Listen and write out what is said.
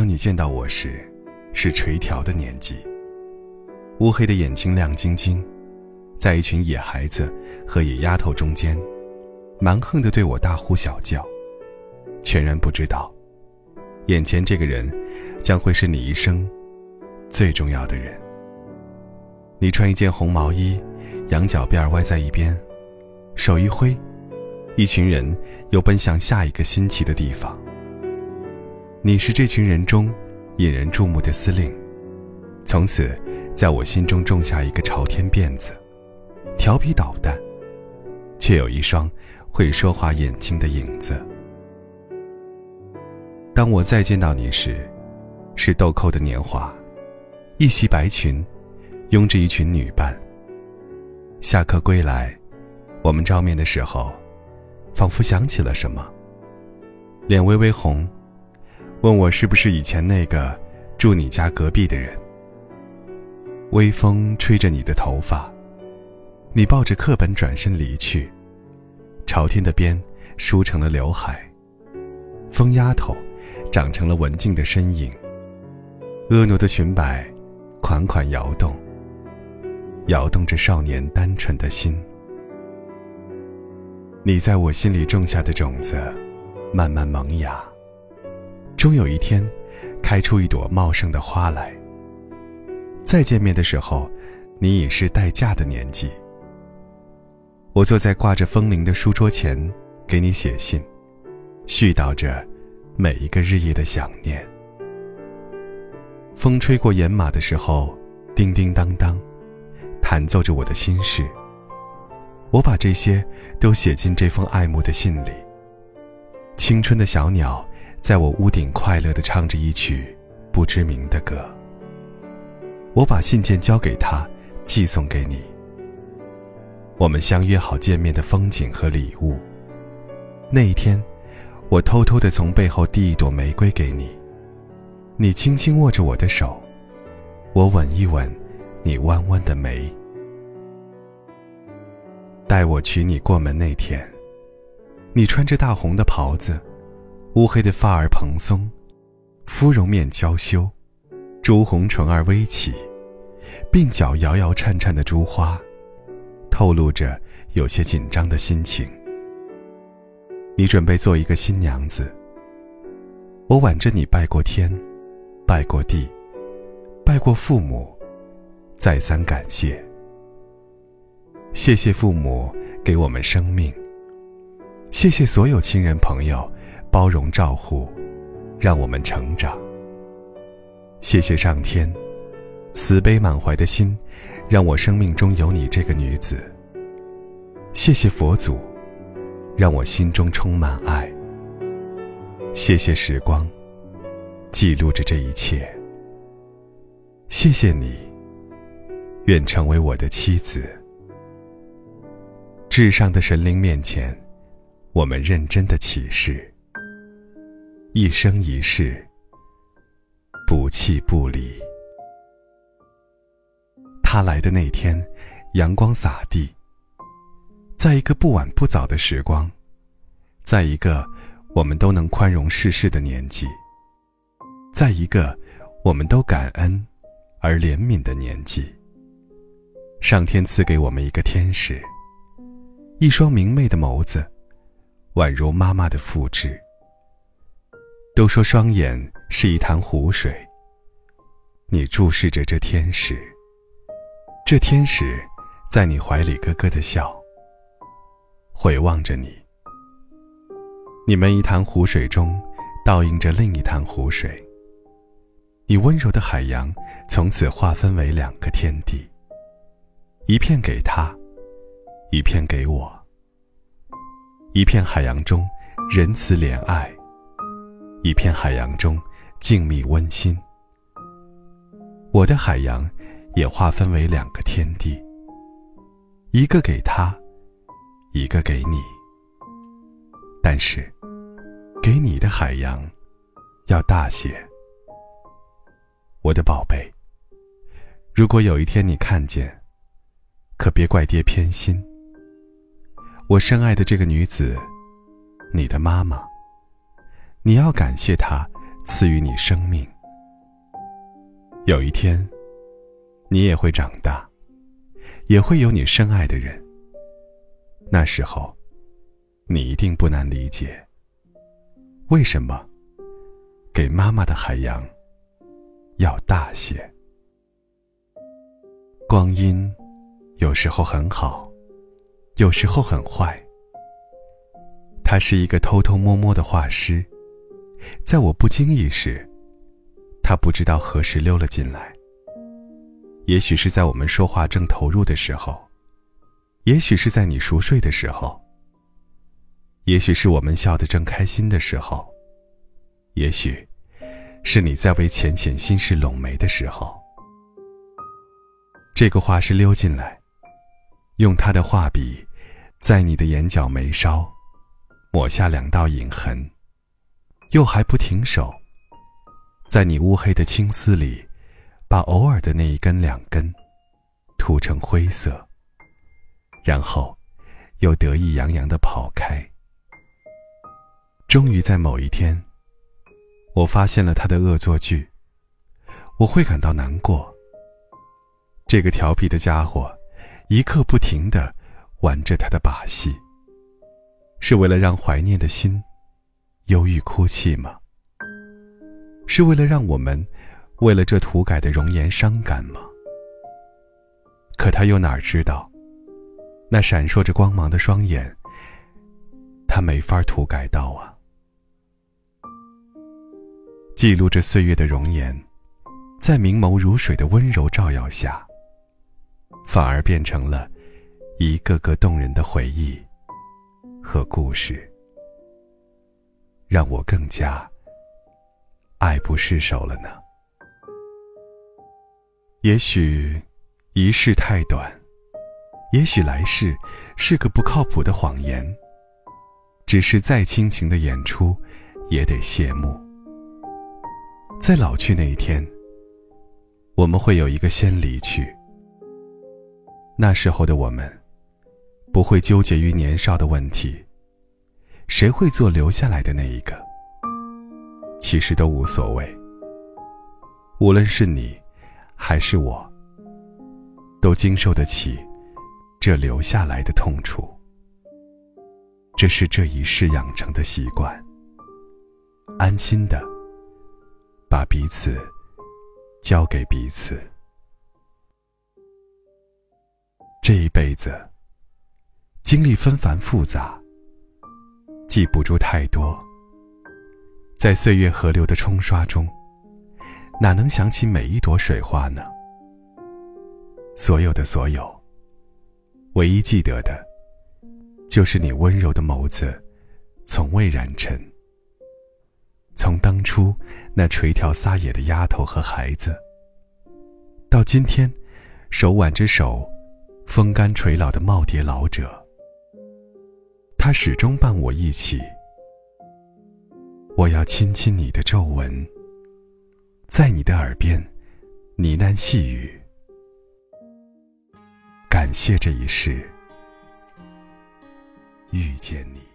当你见到我时，是垂髫的年纪。乌黑的眼睛亮晶晶，在一群野孩子和野丫头中间，蛮横地对我大呼小叫，全然不知道，眼前这个人，将会是你一生最重要的人。你穿一件红毛衣，羊角辫歪在一边，手一挥，一群人又奔向下一个新奇的地方。你是这群人中引人注目的司令，从此在我心中种下一个朝天辫子，调皮捣蛋，却有一双会说话眼睛的影子。当我再见到你时，是豆蔻的年华，一袭白裙。拥着一群女伴。下课归来，我们照面的时候，仿佛想起了什么，脸微微红，问我是不是以前那个住你家隔壁的人。微风吹着你的头发，你抱着课本转身离去，朝天的边梳成了刘海，疯丫头长成了文静的身影，婀娜的裙摆款款摇动。摇动着少年单纯的心。你在我心里种下的种子，慢慢萌芽，终有一天，开出一朵茂盛的花来。再见面的时候，你已是待嫁的年纪。我坐在挂着风铃的书桌前，给你写信，絮叨着每一个日夜的想念。风吹过野马的时候，叮叮当当。弹奏着我的心事。我把这些都写进这封爱慕的信里。青春的小鸟在我屋顶快乐地唱着一曲不知名的歌。我把信件交给他，寄送给你。我们相约好见面的风景和礼物。那一天，我偷偷地从背后递一朵玫瑰给你。你轻轻握着我的手，我吻一吻你弯弯的眉。待我娶你过门那天，你穿着大红的袍子，乌黑的发儿蓬松，芙蓉面娇羞，朱红唇儿微起，鬓角摇摇颤颤的珠花，透露着有些紧张的心情。你准备做一个新娘子，我挽着你拜过天，拜过地，拜过父母，再三感谢。谢谢父母给我们生命，谢谢所有亲人朋友包容照护，让我们成长。谢谢上天，慈悲满怀的心，让我生命中有你这个女子。谢谢佛祖，让我心中充满爱。谢谢时光，记录着这一切。谢谢你，愿成为我的妻子。至上的神灵面前，我们认真的起誓：一生一世，不弃不离。他来的那天，阳光洒地，在一个不晚不早的时光，在一个我们都能宽容世事的年纪，在一个我们都感恩而怜悯的年纪，上天赐给我们一个天使。一双明媚的眸子，宛如妈妈的复制。都说双眼是一潭湖水。你注视着这天使，这天使在你怀里咯咯的笑，回望着你。你们一潭湖水中倒映着另一潭湖水。你温柔的海洋从此划分为两个天地，一片给他。一片给我，一片海洋中仁慈怜爱，一片海洋中静谧温馨。我的海洋也划分为两个天地，一个给他，一个给你。但是，给你的海洋要大些，我的宝贝。如果有一天你看见，可别怪爹偏心。我深爱的这个女子，你的妈妈，你要感谢他赐予你生命。有一天，你也会长大，也会有你深爱的人。那时候，你一定不难理解，为什么给妈妈的海洋要大些。光阴有时候很好，有时候很坏。他是一个偷偷摸摸的画师，在我不经意时，他不知道何时溜了进来。也许是在我们说话正投入的时候，也许是在你熟睡的时候，也许是我们笑得正开心的时候，也许是你在为浅浅心事拢眉的时候。这个画师溜进来，用他的画笔，在你的眼角眉梢。抹下两道影痕，又还不停手，在你乌黑的青丝里，把偶尔的那一根两根涂成灰色，然后又得意洋洋的跑开。终于在某一天，我发现了他的恶作剧，我会感到难过。这个调皮的家伙，一刻不停的玩着他的把戏。是为了让怀念的心忧郁哭泣吗？是为了让我们为了这涂改的容颜伤感吗？可他又哪儿知道，那闪烁着光芒的双眼，他没法涂改到啊！记录着岁月的容颜，在明眸如水的温柔照耀下，反而变成了一个个动人的回忆。和故事，让我更加爱不释手了呢。也许一世太短，也许来世是个不靠谱的谎言。只是再亲情的演出，也得谢幕。在老去那一天，我们会有一个先离去。那时候的我们。不会纠结于年少的问题，谁会做留下来的那一个？其实都无所谓。无论是你，还是我，都经受得起这留下来的痛楚。这是这一世养成的习惯。安心的把彼此交给彼此，这一辈子。经历纷繁复杂，记不住太多。在岁月河流的冲刷中，哪能想起每一朵水花呢？所有的所有，唯一记得的，就是你温柔的眸子，从未染尘。从当初那垂髫撒野的丫头和孩子，到今天手挽着手，风干垂老的耄耋老者。他始终伴我一起。我要亲亲你的皱纹，在你的耳边呢喃细语。感谢这一世遇见你。